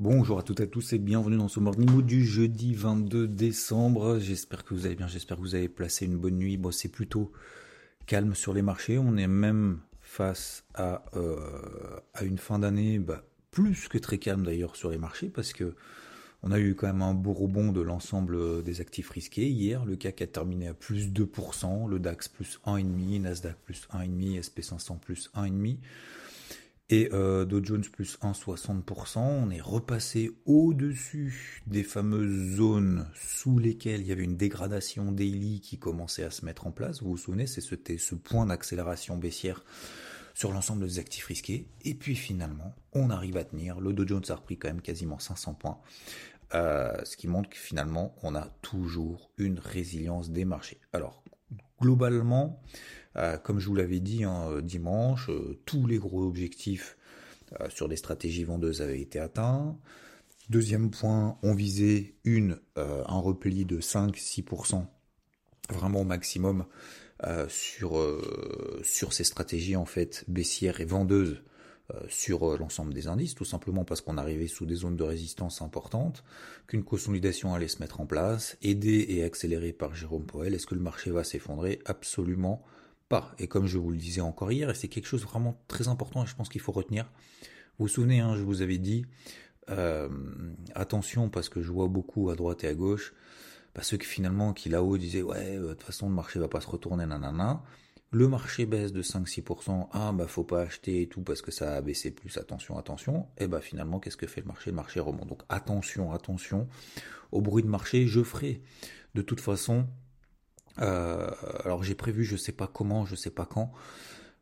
Bonjour à toutes et à tous et bienvenue dans ce Morning Mood du jeudi 22 décembre. J'espère que vous allez bien, j'espère que vous avez placé une bonne nuit. Bon, c'est plutôt calme sur les marchés. On est même face à, euh, à une fin d'année bah, plus que très calme d'ailleurs sur les marchés parce que on a eu quand même un beau rebond de l'ensemble des actifs risqués. Hier, le CAC a terminé à plus 2%, le DAX plus 1,5%, Nasdaq plus 1,5%, SP500 plus 1,5%. Et euh, Dow Jones plus 1,60%, on est repassé au-dessus des fameuses zones sous lesquelles il y avait une dégradation daily qui commençait à se mettre en place. Vous vous souvenez, c'était ce point d'accélération baissière sur l'ensemble des actifs risqués. Et puis finalement, on arrive à tenir. Le Dow Jones a repris quand même quasiment 500 points. Euh, ce qui montre que finalement, on a toujours une résilience des marchés. Alors, globalement, euh, comme je vous l'avais dit hein, euh, dimanche, euh, tous les gros objectifs sur des stratégies vendeuses avaient été atteints. Deuxième point, on visait une, un repli de 5-6%, vraiment au maximum, sur, sur ces stratégies en fait baissières et vendeuses sur l'ensemble des indices, tout simplement parce qu'on arrivait sous des zones de résistance importantes, qu'une consolidation allait se mettre en place, aidée et accélérée par Jérôme Poel. Est-ce que le marché va s'effondrer? Absolument pas. Et comme je vous le disais encore hier, et c'est quelque chose vraiment très important et je pense qu'il faut retenir. Vous vous souvenez, hein, je vous avais dit, euh, attention parce que je vois beaucoup à droite et à gauche, ceux qui finalement qui là-haut disaient ouais euh, de toute façon le marché va pas se retourner nanana. Le marché baisse de 5-6%, ah bah faut pas acheter et tout parce que ça a baissé plus, attention, attention. Et bah finalement qu'est-ce que fait le marché? Le marché remonte. Donc attention, attention au bruit de marché. Je ferai de toute façon euh, alors j'ai prévu, je sais pas comment, je sais pas quand,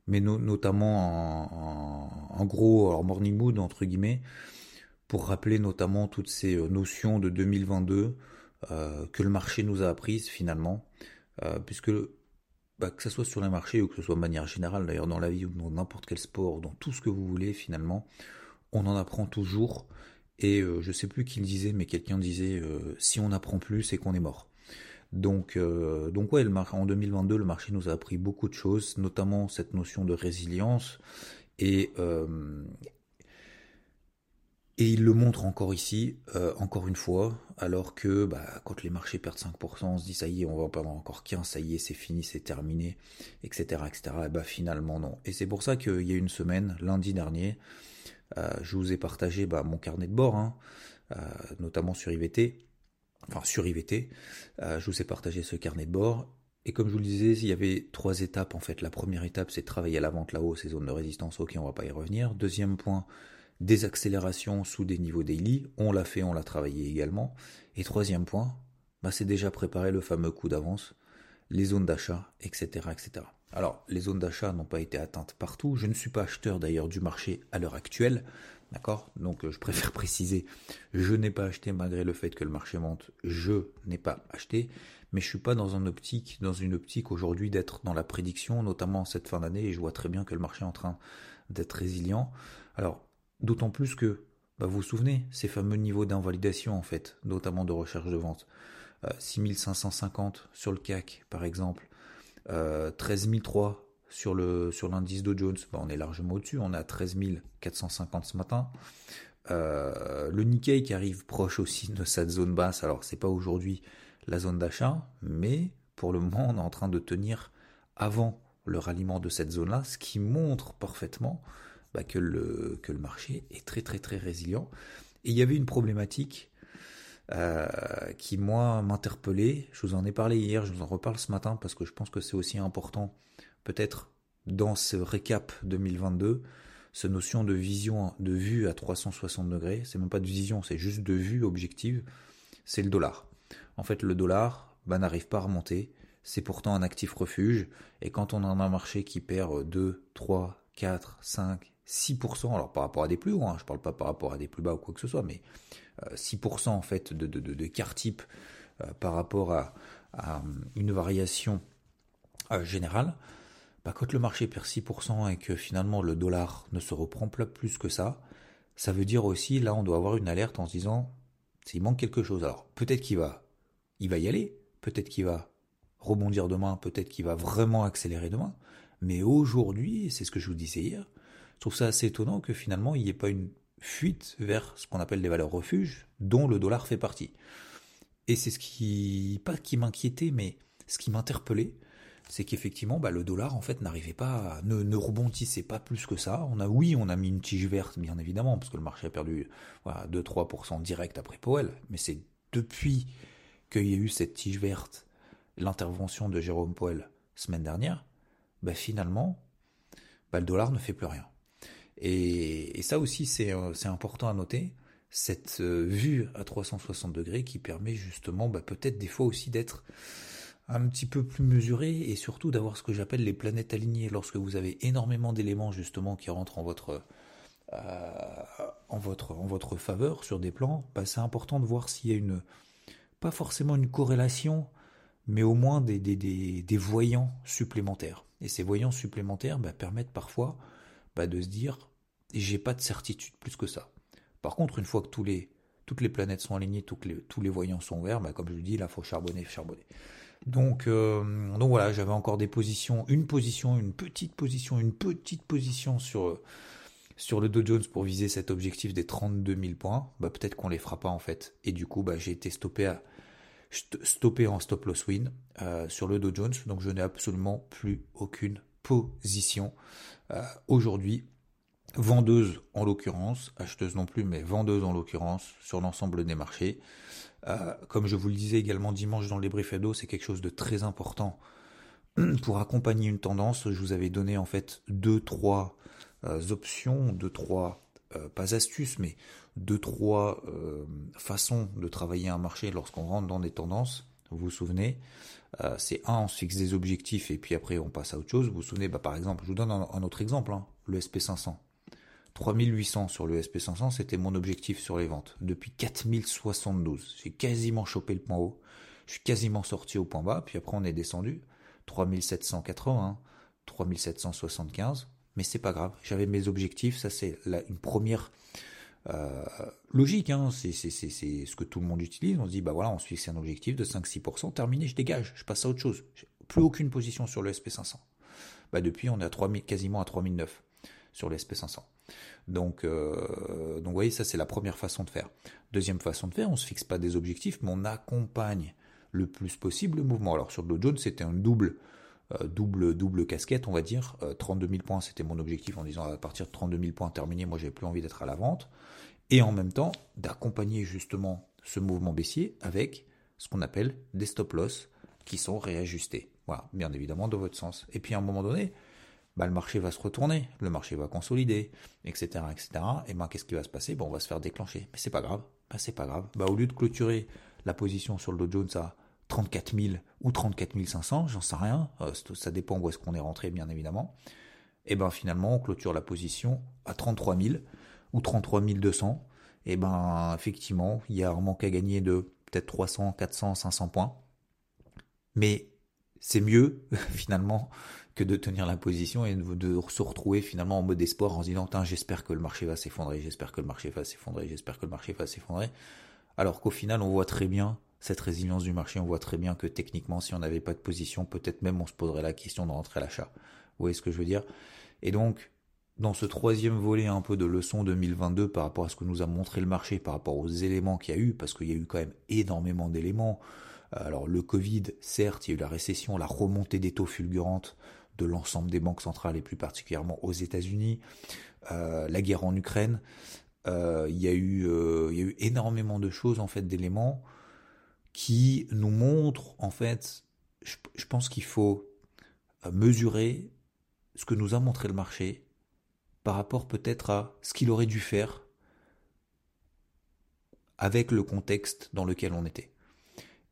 mais notamment en, gros, alors morning mood entre guillemets, pour rappeler notamment toutes ces euh, notions de 2022 euh, que le marché nous a apprises finalement, puisque bah, que ce soit sur les marchés ou que ce soit de manière générale d'ailleurs dans la vie ou dans n'importe quel sport, dans tout ce que vous voulez finalement, on en apprend toujours. Et je sais plus qui le disait, mais quelqu'un disait si on n'apprend plus, c'est qu'on est mort. Donc, euh, donc ouais, en 2022, le marché nous a appris beaucoup de choses, notamment cette notion de résilience. Et, euh, et il le montre encore ici, euh, encore une fois, alors que bah, quand les marchés perdent 5%, on se dit ça y est, on va en perdre encore 15, ça y est, c'est fini, c'est terminé, etc. etc. Et bah finalement non. Et c'est pour ça qu'il y a une semaine, lundi dernier, je vous ai partagé bah, mon carnet de bord, hein, notamment sur IVT enfin sur IVT. Euh, je vous ai partagé ce carnet de bord. Et comme je vous le disais, il y avait trois étapes en fait. La première étape, c'est travailler à la vente là-haut, ces zones de résistance, ok, on va pas y revenir. Deuxième point, des accélérations sous des niveaux daily. On l'a fait, on l'a travaillé également. Et troisième point, bah, c'est déjà préparer le fameux coup d'avance, les zones d'achat, etc., etc. Alors, les zones d'achat n'ont pas été atteintes partout. Je ne suis pas acheteur d'ailleurs du marché à l'heure actuelle. D'accord? Donc euh, je préfère préciser, je n'ai pas acheté malgré le fait que le marché monte, je n'ai pas acheté, mais je suis pas dans une optique, dans une optique aujourd'hui d'être dans la prédiction, notamment cette fin d'année, et je vois très bien que le marché est en train d'être résilient. Alors, d'autant plus que, bah, vous vous souvenez, ces fameux niveaux d'invalidation en fait, notamment de recherche de vente, 6550 euh, sur le CAC par exemple, euh, 13003 sur le sur l'indice Dow Jones, bah, on est largement au-dessus, on est à 13 450 ce matin. Euh, le Nikkei qui arrive proche aussi de cette zone basse, alors c'est pas aujourd'hui la zone d'achat, mais pour le moment on est en train de tenir avant le ralliement de cette zone-là, ce qui montre parfaitement bah, que, le, que le marché est très très très résilient. Et il y avait une problématique euh, qui moi m'interpellait, je vous en ai parlé hier, je vous en reparle ce matin parce que je pense que c'est aussi important peut-être dans ce récap 2022, cette notion de vision, de vue à 360 degrés, c'est même pas de vision, c'est juste de vue objective, c'est le dollar. En fait, le dollar bah, n'arrive pas à remonter, c'est pourtant un actif refuge, et quand on a un marché qui perd 2, 3, 4, 5, 6%, alors par rapport à des plus hauts, hein, je parle pas par rapport à des plus bas ou quoi que ce soit, mais 6% euh, en fait de, de, de, type euh, par rapport à, une variation euh, générale, bah, quand le marché perd 6% et que finalement le dollar ne se reprend pas plus que ça, ça veut dire aussi, là, on doit avoir une alerte en se disant, s'il manque quelque chose. Alors, peut-être qu'il va, il va y aller, peut-être qu'il va rebondir demain, peut-être qu'il va vraiment accélérer demain. Mais aujourd'hui, c'est ce que je vous disais hier, je trouve ça assez étonnant que finalement, il n'y ait pas une fuite vers ce qu'on appelle les valeurs refuges, dont le dollar fait partie. Et c'est ce qui, pas qui m'inquiétait, mais ce qui m'interpellait, c'est qu'effectivement, bah, le dollar en fait n'arrivait pas, ne, ne, rebondissait pas plus que ça. On a, oui, on a mis une tige verte, bien évidemment, parce que le marché a perdu voilà, 2-3% direct après Powell, mais c'est depuis qu'il y a eu cette tige verte, l'intervention de Jérôme Powell semaine dernière, bah, finalement, bah, le dollar ne fait plus rien. Et, ça aussi, c'est important à noter, cette euh, vue à 360 degrés qui permet justement bah, peut-être des fois aussi d'être un petit peu plus mesuré et surtout d'avoir ce que j'appelle les planètes alignées lorsque vous avez énormément d'éléments justement qui rentrent en votre euh, en votre en votre faveur sur des plans, bah, c'est important de voir s'il y a une pas forcément une corrélation, mais au moins des, des, des, voyants supplémentaires. Et ces voyants supplémentaires bah, permettent parfois bah, de se dire j'ai pas de certitude plus que ça. Par contre, une fois que tous les, toutes les planètes sont alignées, tous les, voyants sont verts, comme je le dis, là, il faut charbonner, charbonner. Donc, euh, donc voilà, j'avais encore des positions, une position, une petite position, une petite position sur, sur le Dow Jones pour viser cet objectif des 32 000 points. Bah, peut-être qu'on les fera pas en fait. Et du coup, bah, j'ai été stoppé, à, stoppé en stop loss win euh, sur le Dow Jones. Donc je n'ai absolument plus aucune position aujourd'hui. Vendeuse en l'occurrence, acheteuse non plus, mais vendeuse en l'occurrence sur l'ensemble des marchés. Euh, comme je vous le disais également dimanche dans les briefs c'est quelque chose de très important pour accompagner une tendance. Je vous avais donné en fait deux, trois euh, options, deux, trois, euh, pas astuces, mais deux, trois façons de travailler un marché lorsqu'on rentre dans des tendances. Vous vous souvenez C'est un, on se fixe des objectifs et puis après on passe à autre chose. Vous vous souvenez, bah, par exemple, je vous donne un, autre exemple, hein, le SP500. 3800 sur le SP500, c'était mon objectif sur les ventes. Depuis 4072, j'ai quasiment chopé le point haut. Je suis quasiment sorti au point bas, puis après on est descendu. 3780, 3775, mais c'est pas grave. J'avais mes objectifs, ça c'est une première euh, logique, hein. c'est ce que tout le monde utilise. On se dit, bah voilà, on se fixe un objectif de 5-6%, terminé, je dégage, je passe à autre chose. Plus aucune position sur le SP500. Bah depuis, on est à 3000, quasiment à 3009 sur le SP500. Donc, euh, donc vous voyez, ça c'est la première façon de faire. Deuxième façon de faire, on se fixe pas des objectifs, mais on accompagne le plus possible le mouvement. Alors sur Dow Jones, c'était un double, euh, double, double casquette, on va dire. 32 euh, 000 points, c'était mon objectif en disant à partir de 32 000 points terminés, moi j'avais plus envie d'être à la vente. Et en même temps, d'accompagner justement ce mouvement baissier avec ce qu'on appelle des stop loss qui sont réajustés. Voilà, bien évidemment dans votre sens. Et puis à un moment donné, bah, le marché va se retourner, le marché va consolider, etc., etc. Et ben, qu'est-ce qui va se passer? Bon, On va se faire déclencher. Mais c'est pas grave. Ben, pas grave. Bah, au lieu de clôturer la position sur le Dow Jones à 34 000 ou 34 500, j'en sais rien. Euh, ça dépend où est-ce qu'on est rentré, bien évidemment. Et ben, finalement, on clôture la position à 33 000 ou 33 200. Et ben, effectivement, il y a un manque à gagner de peut-être 300, 400, 500 points. Mais c'est mieux, finalement, que de tenir la position et de se retrouver finalement en mode espoir en se disant j'espère que le marché va s'effondrer, j'espère que le marché va s'effondrer, j'espère que le marché va s'effondrer. Alors qu'au final on voit très bien cette résilience du marché, on voit très bien que techniquement si on n'avait pas de position, peut-être même on se poserait la question de rentrer à l'achat. Vous voyez ce que je veux dire? Et donc dans ce troisième volet un peu de leçon 2022 par rapport à ce que nous a montré le marché, par rapport aux éléments qu'il y a eu, parce qu'il y a eu quand même énormément d'éléments. Alors le Covid, certes, il y a eu la récession, la remontée des taux fulgurantes de l'ensemble des banques centrales et plus particulièrement aux États-Unis, euh, la guerre en Ukraine. Euh, il, y a eu, euh, il y a eu énormément de choses, en fait, d'éléments qui nous montrent, en fait, je pense qu'il faut mesurer ce que nous a montré le marché par rapport peut-être à ce qu'il aurait dû faire avec le contexte dans lequel on était.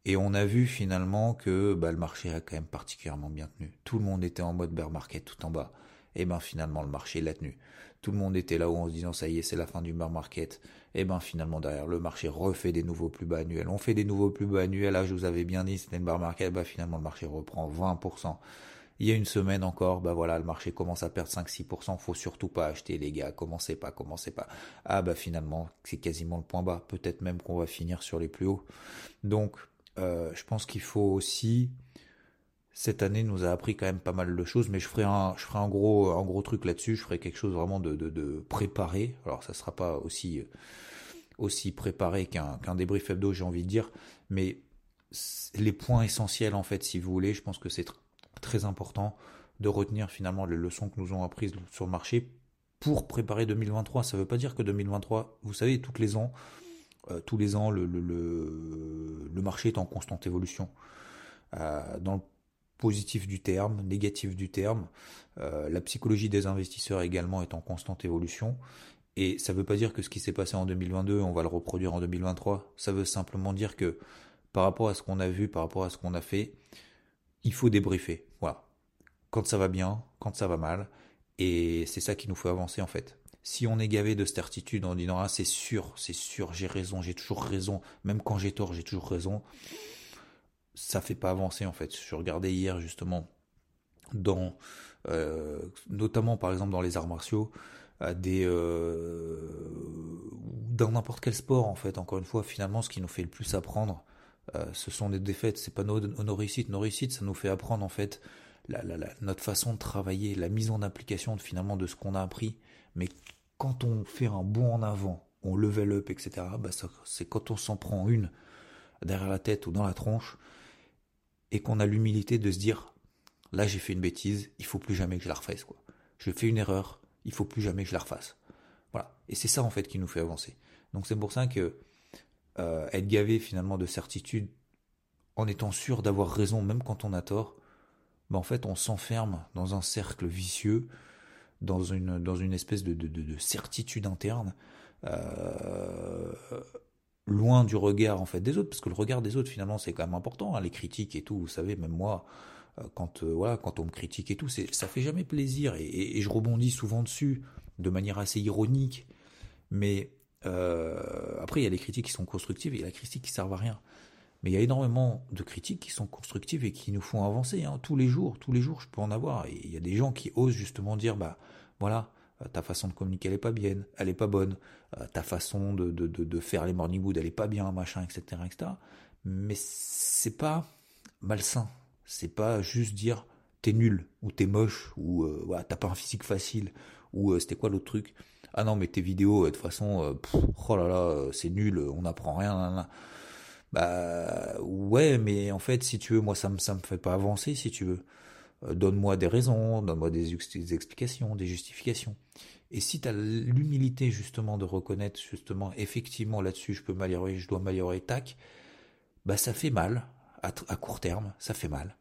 Et on a vu finalement que bah, le marché a quand même particulièrement bien tenu. Tout le monde était en mode bear market tout en bas. Et ben finalement le marché l'a tenu. Tout le monde était là où en se disant ça y est c'est la fin du bear market. Et ben finalement derrière le marché refait des nouveaux plus bas annuels. On fait des nouveaux plus bas annuels. Là je vous avais bien dit c'était une bear market. Bah finalement le marché reprend 20%. Il y a une semaine encore, bah voilà, le marché commence à perdre 5-6%, faut surtout pas acheter les gars, commencez pas, commencez pas. Ah bah finalement, c'est quasiment le point bas, peut-être même qu'on va finir sur les plus hauts. Donc euh, je pense qu'il faut aussi cette année nous a appris quand même pas mal de choses, mais je ferai un, gros, un gros truc là-dessus. Je ferai quelque chose vraiment de, de, de préparé. Alors ça sera pas aussi, aussi préparé qu'un qu'un débrief hebdo, j'ai envie de dire, mais les points essentiels en fait, si vous voulez, je pense que c'est très important de retenir finalement les leçons que nous ont apprises sur le marché pour préparer 2023. Ça ne veut pas dire que 2023, vous savez, tous les ans, euh, tous les ans, le, le, le, marché est en constante évolution. Euh, dans le positif du terme, négatif du terme, euh, la psychologie des investisseurs également est en constante évolution. Et ça ne veut pas dire que ce qui s'est passé en 2022, on va le reproduire en 2023. Ça veut simplement dire que par rapport à ce qu'on a vu, par rapport à ce qu'on a fait, il faut débriefer. Quand ça va bien, quand ça va mal. Et c'est ça qui nous fait avancer en fait. Si on est gavé de certitude en disant ah c'est sûr, c'est sûr, j'ai raison, j'ai toujours raison, même quand j'ai tort, j'ai toujours raison, ça fait pas avancer en fait. Je regardais hier justement dans euh, notamment par exemple dans les arts martiaux euh, dans n'importe quel sport en fait encore une fois finalement ce qui nous fait le plus apprendre euh, ce sont des défaites c'est pas nos, nos réussites nos réussites ça nous fait apprendre en fait notre façon de travailler, la mise en application de, finalement de ce qu'on a appris. Mais quand on fait un bond en avant, on level up, etc., bah c'est quand on s'en prend une derrière la tête ou dans la tronche et qu'on a l'humilité de se dire là j'ai fait une bêtise, il faut plus jamais que je la refasse. Quoi. Je fais une erreur, il faut plus jamais que je la refasse. Voilà. Et c'est ça en fait qui nous fait avancer. Donc c'est pour ça que euh, être gavé finalement de certitude en étant sûr d'avoir raison même quand on a tort, en fait on s'enferme dans un cercle vicieux, dans une, dans une espèce de, de, certitude interne, euh, loin du regard en fait des autres, parce que le regard des autres finalement c'est quand même important, hein, les critiques et tout, vous savez, même moi, euh, quand, euh, voilà, quand on me critique et tout, ça fait jamais plaisir, et, je rebondis souvent dessus, de manière assez ironique, mais après il y a les critiques qui sont constructives et il y a les critiques qui servent à rien. Mais il y a énormément de critiques qui sont constructives et qui nous font avancer. Hein. Tous les jours, tous les jours, je peux en avoir. Il y a des gens qui osent justement dire, bah voilà, euh, ta façon de communiquer elle est pas bien, elle est pas bonne, euh, ta façon de, de, de, faire les morning wood elle est pas bien, machin, etc., etc. Mais c'est pas malsain. C'est pas juste dire t'es nul ou t'es moche ou euh, t'as pas un physique facile ou c'était quoi l'autre truc? Ah non mais tes vidéos de toute façon, oh là là, c'est nul, on n'apprend rien. Bah ouais, mais en fait, si tu veux, moi ça me ça me fait pas avancer, si tu veux. Euh, donne-moi des raisons, donne-moi des, explications, des justifications. Et si tu as l'humilité justement de reconnaître justement effectivement là-dessus, je peux m'améliorer, je dois m'améliorer, tac, bah ça fait mal à, court terme, ça fait mal.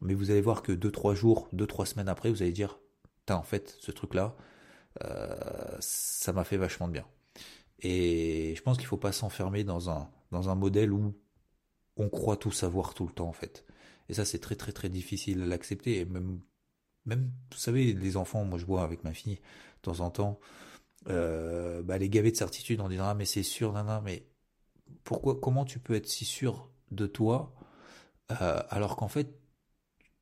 Mais vous allez voir que deux trois jours, deux trois semaines après, vous allez dire, en fait, ce truc-là, euh, ça m'a fait vachement de bien. Et je pense qu'il faut pas s'enfermer dans un dans un modèle où on croit tout savoir tout le temps en fait. Et ça c'est très très très difficile à l'accepter. Même, même, vous savez, les enfants, moi je vois avec ma fille de temps en temps, euh, bah, les gavés de certitude en disant ah mais c'est sûr, non, mais pourquoi, comment tu peux être si sûr de toi euh, alors qu'en fait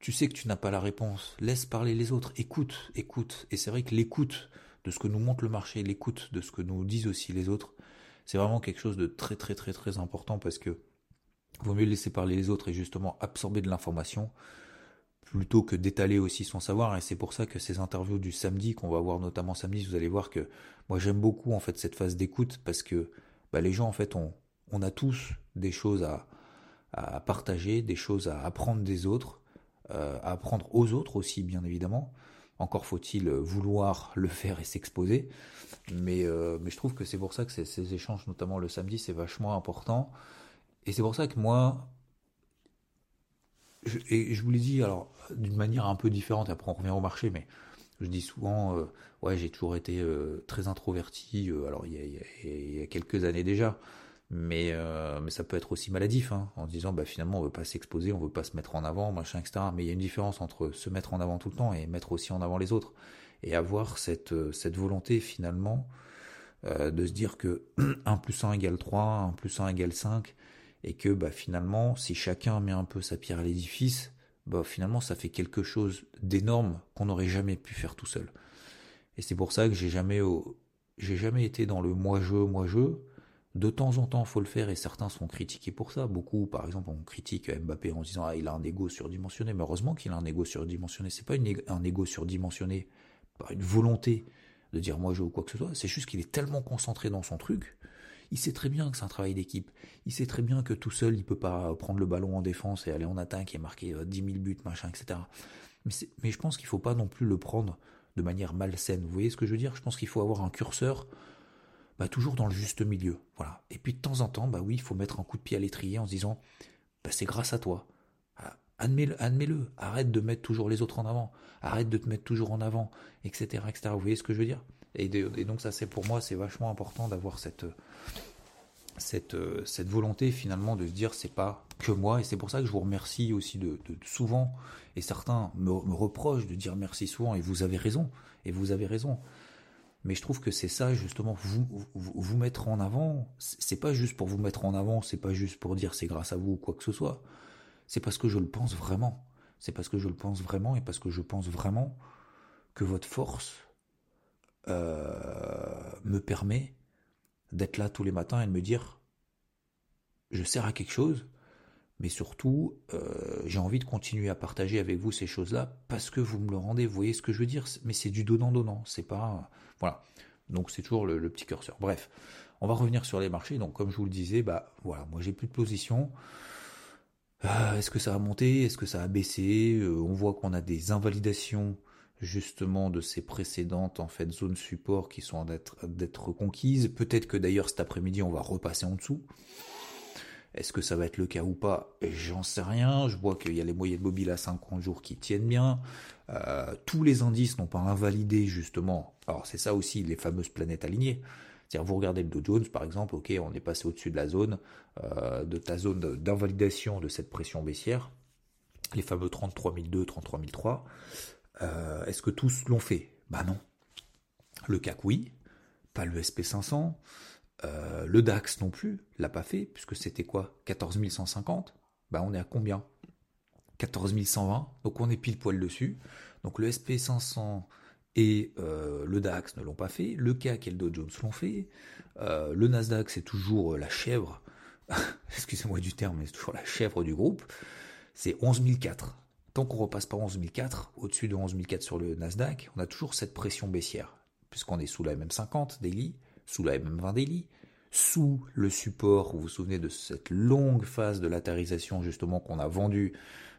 tu sais que tu n'as pas la réponse. Laisse parler les autres, écoute, écoute. Et c'est vrai que l'écoute de ce que nous montre le marché, l'écoute de ce que nous disent aussi les autres, c'est vraiment quelque chose de très très très très important parce que vaut mieux laisser parler les autres et justement absorber de l'information plutôt que d'étaler aussi son savoir. Et c'est pour ça que ces interviews du samedi qu'on va voir notamment samedi vous allez voir que moi j'aime beaucoup en fait cette phase d'écoute parce que bah, les gens en fait on, a tous des choses à, à partager des choses à apprendre des autres euh, à apprendre aux autres aussi bien évidemment encore faut-il vouloir le faire et s'exposer. Mais, euh, mais je trouve que c'est pour ça que ces, échanges, notamment le samedi, c'est vachement important. Et c'est pour ça que moi, je, et je vous l'ai dit, alors d'une manière un peu différente, après on revient au marché, mais je dis souvent, euh, ouais, j'ai toujours été euh, très introverti, alors il y, a, quelques années déjà, mais, euh, mais ça peut être aussi maladif, hein, en disant bah finalement on veut pas s'exposer, on veut pas se mettre en avant, machin, etc. Mais il y a une différence entre se mettre en avant tout le temps et mettre aussi en avant les autres, et avoir cette euh, cette volonté finalement euh, de se dire que 1 plus 1 égale 3, 1 plus 1 égale 5, et que bah finalement si chacun met un peu sa pierre à l'édifice, bah finalement ça fait quelque chose d'énorme qu'on n'aurait jamais pu faire tout seul. Et c'est pour ça que j'ai jamais j'ai jamais été dans le moi je moi je De temps en temps, faut le faire et certains sont critiqués pour ça. Beaucoup, par exemple, on critique Mbappé en disant ah il a un ego surdimensionné. Mais heureusement qu'il a un ego surdimensionné. C'est pas un ego surdimensionné par une volonté de dire moi je ou quoi que ce soit. C'est juste qu'il est tellement concentré dans son truc. Il sait très bien que c'est un travail d'équipe. Il sait très bien que tout seul, il peut pas prendre le ballon en défense et aller en attaque et marquer 10 euh, 000 buts, machin, etc. Mais, mais je pense qu'il faut pas non plus le prendre de manière malsaine. Vous voyez ce que je veux dire? Je pense qu'il faut avoir un curseur bah, toujours dans le juste milieu. Voilà. Et puis de temps en temps, bah oui, il faut mettre un coup de pied à l'étrier en se disant bah, c'est grâce à toi. Admets-le, arrête de mettre toujours les autres en avant, arrête de te mettre toujours en avant, etc. Vous voyez ce que je veux dire? Et, donc ça c'est pour moi c'est vachement important d'avoir cette, cette, cette volonté finalement de se dire c'est pas que moi et c'est pour ça que je vous remercie aussi de, souvent et certains me, reprochent de dire merci souvent et vous avez raison et vous avez raison mais je trouve que c'est ça justement vous, mettre en avant. C'est pas juste pour vous mettre en avant, c'est pas juste pour dire c'est grâce à vous ou quoi que ce soit. C'est parce que je le pense vraiment. C'est parce que je le pense vraiment et parce que je pense vraiment que votre force euh, me permet d'être là tous les matins et de me dire je sers à quelque chose, mais surtout euh, j'ai envie de continuer à partager avec vous ces choses-là parce que vous me le rendez. Vous voyez ce que je veux dire? Mais c'est du donnant donnant. C'est pas voilà. Donc c'est toujours le, petit curseur. Bref, on va revenir sur les marchés. Donc comme je vous le disais, bah voilà, moi j'ai plus de position. Euh, est-ce que ça a monté? Est-ce que ça a baissé? Euh, On voit qu'on a des invalidations justement de ces précédentes en fait zones support qui sont d'être conquises. Peut-être que d'ailleurs cet après-midi on va repasser en dessous. Est-ce que ça va être le cas ou pas? J'en sais rien. Je vois qu'il y a les moyennes mobiles à 50 jours qui tiennent bien. Euh, tous les indices n'ont pas invalidé justement. Alors c'est ça aussi les fameuses planètes alignées. C'est-à-dire vous regardez le Dow Jones par exemple, ok, on est passé au-dessus de la zone, euh, de ta zone d'invalidation de cette pression baissière, les fameux 33 002, 33 003. Est-ce que tous l'ont fait? Bah non. Le CAC oui, pas le SP500. Euh, le DAX non plus l'a pas fait, puisque c'était quoi? 14 150 Bah on est à combien? 14 120, donc on est pile poil dessus. Donc le SP500 et euh, le DAX ne l'ont pas fait, le CAC et le Dow Jones l'ont fait, euh, le Nasdaq c'est toujours la chèvre, excusez-moi du terme, mais c'est toujours la chèvre du groupe, c'est 11 004. Tant qu'on repasse pas 11 004, au-dessus de 11 004 sur le Nasdaq, on a toujours cette pression baissière, puisqu'on est sous la MM50 daily, sous la MM20 daily, sous le support, vous vous souvenez de cette longue phase de latérisation justement qu'on a vendue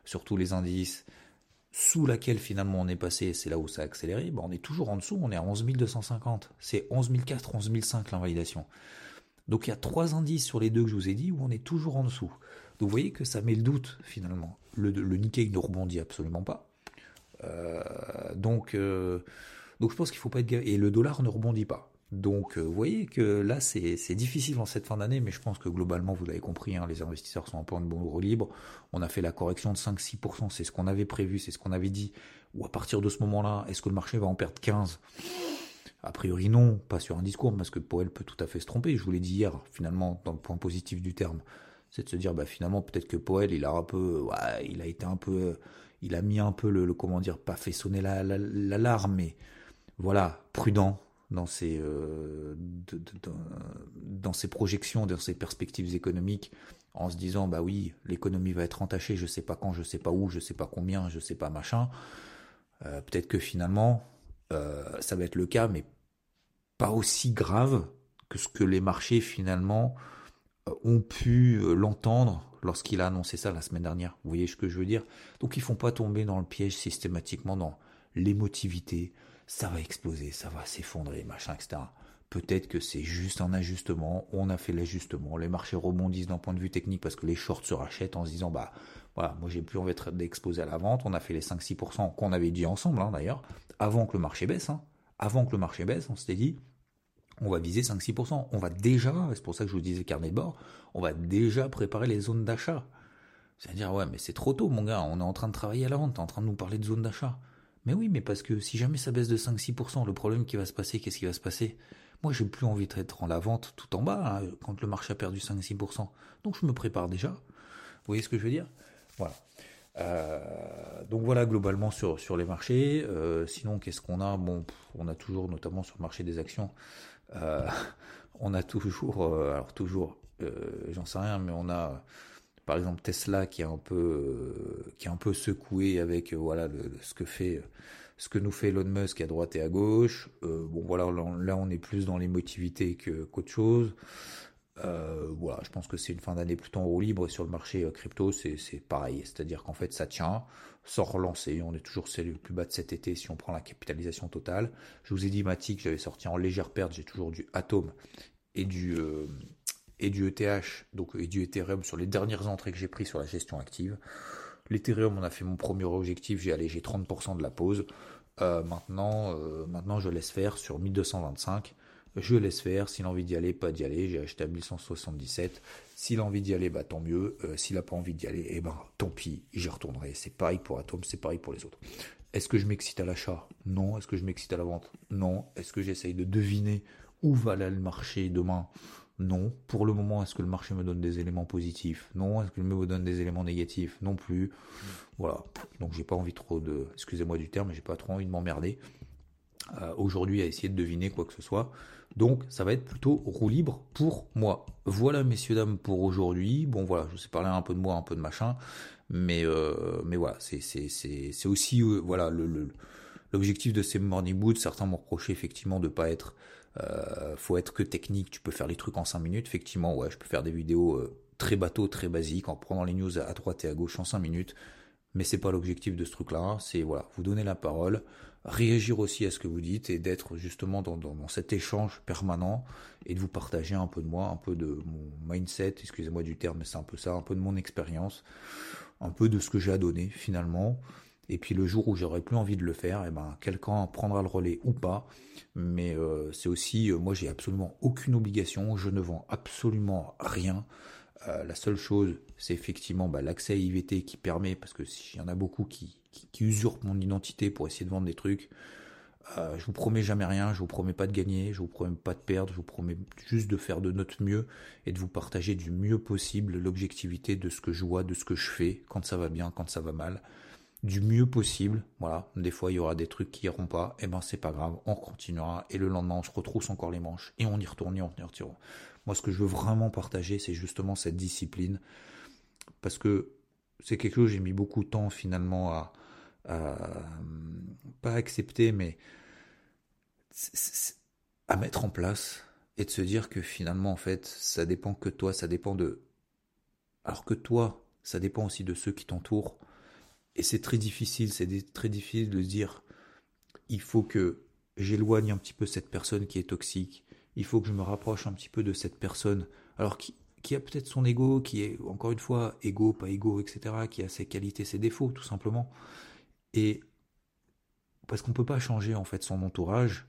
sur tous les indices, sous laquelle finalement on est passé, c'est là où ça a accéléré, ben on est toujours en dessous, on est à 11 250. C'est 11 400, 11 500 l'invalidation. Donc il y a trois indices sur les deux que je vous ai dit où on est toujours en dessous. Donc vous voyez que ça met le doute finalement. Le, Nikkei ne rebondit absolument pas. Euh, donc, euh, donc je pense qu'il faut pas être... Et le dollar ne rebondit pas. Donc, euh, vous voyez que là, c'est difficile en cette fin d'année, mais je pense que globalement, vous l'avez compris, hein, les investisseurs sont un peu en bon libre. On a fait la correction de 5-6%, c'est ce qu'on avait prévu, c'est ce qu'on avait dit. Ou à partir de ce moment-là, est-ce que le marché va en perdre 15 A priori, non, pas sur un discours, parce que Powell peut tout à fait se tromper. Je vous l'ai dit hier, finalement, dans le point positif du terme, c'est de se dire, bah, finalement, peut-être que Powell, il a un peu, il a été un peu, il a mis un peu le, comment dire, pas fait sonner l'alarme, mais voilà, prudent, dans ses, euh, dans projections, dans ses perspectives économiques, en se disant bah oui, l'économie va être entachée, je sais pas quand, je sais pas où, je sais pas combien, je sais pas machin. Euh, peut-être que finalement, euh, ça va être le cas, mais pas aussi grave que ce que les marchés finalement ont pu l'entendre lorsqu'il a annoncé ça la semaine dernière. Vous voyez ce que je veux dire? Donc ils font pas tomber dans le piège systématiquement dans l'émotivité, ça va exploser, ça va s'effondrer, machin, etc. Peut-être que c'est juste un ajustement, on a fait l'ajustement, les marchés rebondissent d'un point de vue technique parce que les shorts se rachètent en se disant, bah voilà, moi j'ai plus envie d'exposer à la vente, on a fait les 5-6% qu'on avait dit ensemble hein, d'ailleurs, avant que le marché baisse, hein. avant que le marché baisse, on s'était dit, on va viser 5-6%, on va déjà, c'est pour ça que je vous disais carnet de bord, on va déjà préparer les zones d'achat. C'est-à-dire, ouais, mais c'est trop tôt, mon gars, on est en train de travailler à la vente, t'es en train de nous parler de zone d'achat. Mais oui, mais parce que si jamais ça baisse de 5-6%, le problème qui va se passer, qu'est-ce qui va se passer? Moi, j'ai plus envie d'être en la vente tout en bas hein, quand le marché a perdu 5-6%. Donc, je me prépare déjà. Vous voyez ce que je veux dire? Voilà. Euh, donc voilà globalement sur, sur les marchés. Euh, sinon, qu'est-ce qu'on a? Bon, on a toujours, notamment sur le marché des actions, euh, on a toujours, alors toujours, j'en sais rien, mais on a par exemple Tesla qui est un peu, euh, qui est un peu secoué avec voilà ce que fait, ce que nous fait Elon Musk à droite et à gauche. bon voilà, là, on est plus dans l'émotivité que qu'autre chose. voilà, je pense que c'est une fin d'année plutôt en roue libre et sur le marché crypto c'est pareil, c'est-à-dire qu'en fait ça tient sans relancer. On est toujours c'est le plus bas de cet été si on prend la capitalisation totale. Je vous ai dit Matic, j'avais sorti en légère perte, j'ai toujours du Atom et du euh, et du ETH, donc et du Ethereum sur les dernières entrées que j'ai prises sur la gestion active. L'Ethereum, on a fait mon premier objectif, j'ai allégé 30% de la pause. Euh, maintenant, euh, maintenant, je laisse faire sur 1225. Je laisse faire. S'il a envie d'y aller, pas d'y aller. J'ai acheté à 1177. S'il a envie d'y aller, bah tant mieux. S'il a pas envie d'y aller, eh ben tant pis, j'y retournerai. C'est pareil pour Atom, c'est pareil pour les autres. Est-ce que je m'excite à l'achat? Non. Est-ce que je m'excite à la vente? Non. Est-ce que j'essaye de deviner où va aller le marché demain? Non. Pour le moment, est-ce que le marché me donne des éléments positifs? Non. Est-ce qu'il me donne des éléments négatifs? Non plus. Voilà. Donc j'ai pas envie trop de, excusez-moi du terme, mais j'ai pas trop envie de m'emmerder euh, aujourd'hui à essayer de deviner quoi que ce soit. Donc ça va être plutôt roue libre pour moi. Voilà messieurs dames pour aujourd'hui. Bon voilà, je vous ai parlé un peu de moi, un peu de machin, mais euh, mais voilà, c'est aussi euh, voilà l'objectif de ces morning boots. Certains m'ont reproché effectivement de pas être euh, faut être que technique, tu peux faire les trucs en 5 minutes. Effectivement, ouais, je peux faire des vidéos euh, très bateau, très basiques, en prenant les news à droite et à gauche en 5 minutes. Mais c'est pas l'objectif de ce truc-là. C'est voilà, vous donner la parole, réagir aussi à ce que vous dites et d'être justement dans, dans, cet échange permanent et de vous partager un peu de moi, un peu de mon mindset, excusez-moi du terme, mais c'est un peu ça, un peu de mon expérience, un peu de ce que j'ai à donner finalement. Et puis le jour où j'aurai plus envie de le faire, eh ben quelqu'un prendra le relais ou pas. Mais euh, c'est aussi, euh, moi j'ai absolument aucune obligation, je ne vends absolument rien. Euh, la seule chose, c'est effectivement bah, l'accès à IVT qui permet, parce que s'il y en a beaucoup qui, usurpent mon identité pour essayer de vendre des trucs, je vous promets jamais rien, je vous promets pas de gagner, je vous promets pas de perdre, je vous promets juste de faire de notre mieux et de vous partager du mieux possible l'objectivité de ce que je vois, de ce que je fais, quand ça va bien, quand ça va mal du mieux possible. Voilà, des fois il y aura des trucs qui iront pas, et eh ben c'est pas grave, on continuera. Et le lendemain on se retrousse encore les manches. Et on y retourne et on y retourne. Moi ce que je veux vraiment partager c'est justement cette discipline. Parce que c'est quelque chose que j'ai mis beaucoup de temps finalement à, pas accepter mais à mettre en place et de se dire que finalement en fait ça dépend que toi, ça dépend de alors que toi, ça dépend aussi de ceux qui t'entourent et c'est très difficile, c'est très difficile de dire, il faut que j'éloigne un petit peu cette personne qui est toxique, il faut que je me rapproche un petit peu de cette personne, alors qui, qui a peut-être son ego, qui est encore une fois ego, pas ego, etc., qui a ses qualités, ses défauts, tout simplement. Et parce qu'on ne peut pas changer en fait son entourage,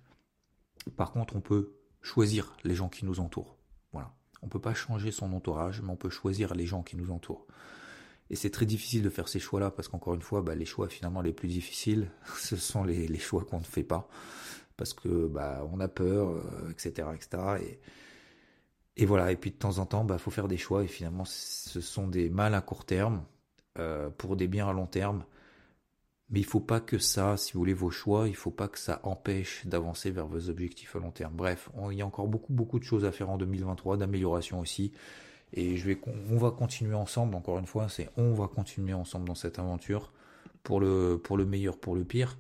par contre on peut choisir les gens qui nous entourent. Voilà. On ne peut pas changer son entourage, mais on peut choisir les gens qui nous entourent. Et c'est très difficile de faire ces choix-là parce qu'encore une fois, bah, les choix finalement les plus difficiles, ce sont les, choix qu'on ne fait pas parce que bah, on a peur, etc., euh, etc. Et, voilà. Et puis de temps en temps, bah, faut faire des choix et finalement, ce sont des mal à court terme euh, pour des biens à long terme. Mais il faut pas que ça, si vous voulez vos choix, il faut pas que ça empêche d'avancer vers vos objectifs à long terme. Bref, il y a encore beaucoup beaucoup de choses à faire en 2023, d'amélioration aussi. Et on va continuer ensemble, encore une fois, c'est on va continuer ensemble dans cette aventure pour le, meilleur, pour le pire.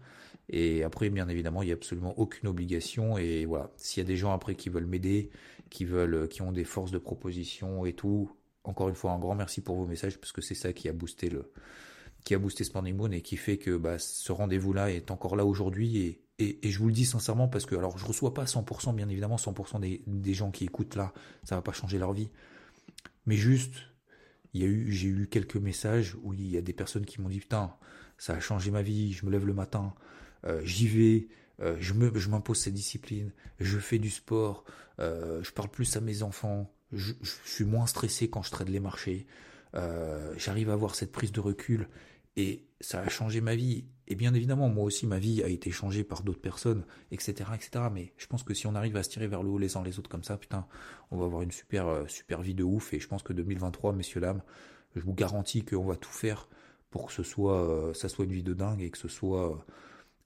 Et après, bien évidemment, il n'y a absolument aucune obligation. Et voilà, s'il y a des gens après qui veulent m'aider, qui qui ont des forces de proposition et tout, encore une fois, un grand merci pour vos messages parce que c'est ça qui a boosté le, qui a boosté Sporting Moon et qui fait que bah, ce rendez-vous-là est encore là aujourd'hui. Et, je vous le dis sincèrement parce que alors je reçois pas 100%, bien évidemment, 100% des, des gens qui écoutent là, ça va pas changer leur vie. Mais juste, j'ai eu quelques messages où il y a des personnes qui m'ont dit putain, ça a changé ma vie, je me lève le matin, euh, j'y vais, euh, je m'impose cette discipline, je fais du sport, euh, je parle plus à mes enfants, je, je, suis moins stressé quand je traite les marchés, j'arrive à avoir cette prise de recul et ça a changé ma vie. Et bien évidemment, moi aussi, ma vie a été changée par d'autres personnes, etc., etc. Mais je pense que si on arrive à se tirer vers le haut les uns les autres comme ça, putain, on va avoir une super, euh, super vie de ouf. Et je pense que 2023, messieurs, dames, je vous garantis qu'on va tout faire pour que ce soit, euh, ça soit une vie de dingue et que ce soit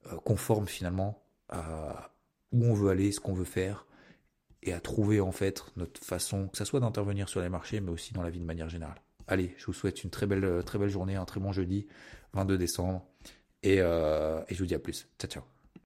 euh, conforme finalement à où on veut aller, ce qu'on veut faire. et à trouver en fait notre façon, que ça soit d'intervenir sur les marchés, mais aussi dans la vie de manière générale. Allez, je vous souhaite une très belle, très belle journée, un très bon jeudi, 22 décembre, et, euh, et je vous dis à plus. Ciao, ciao.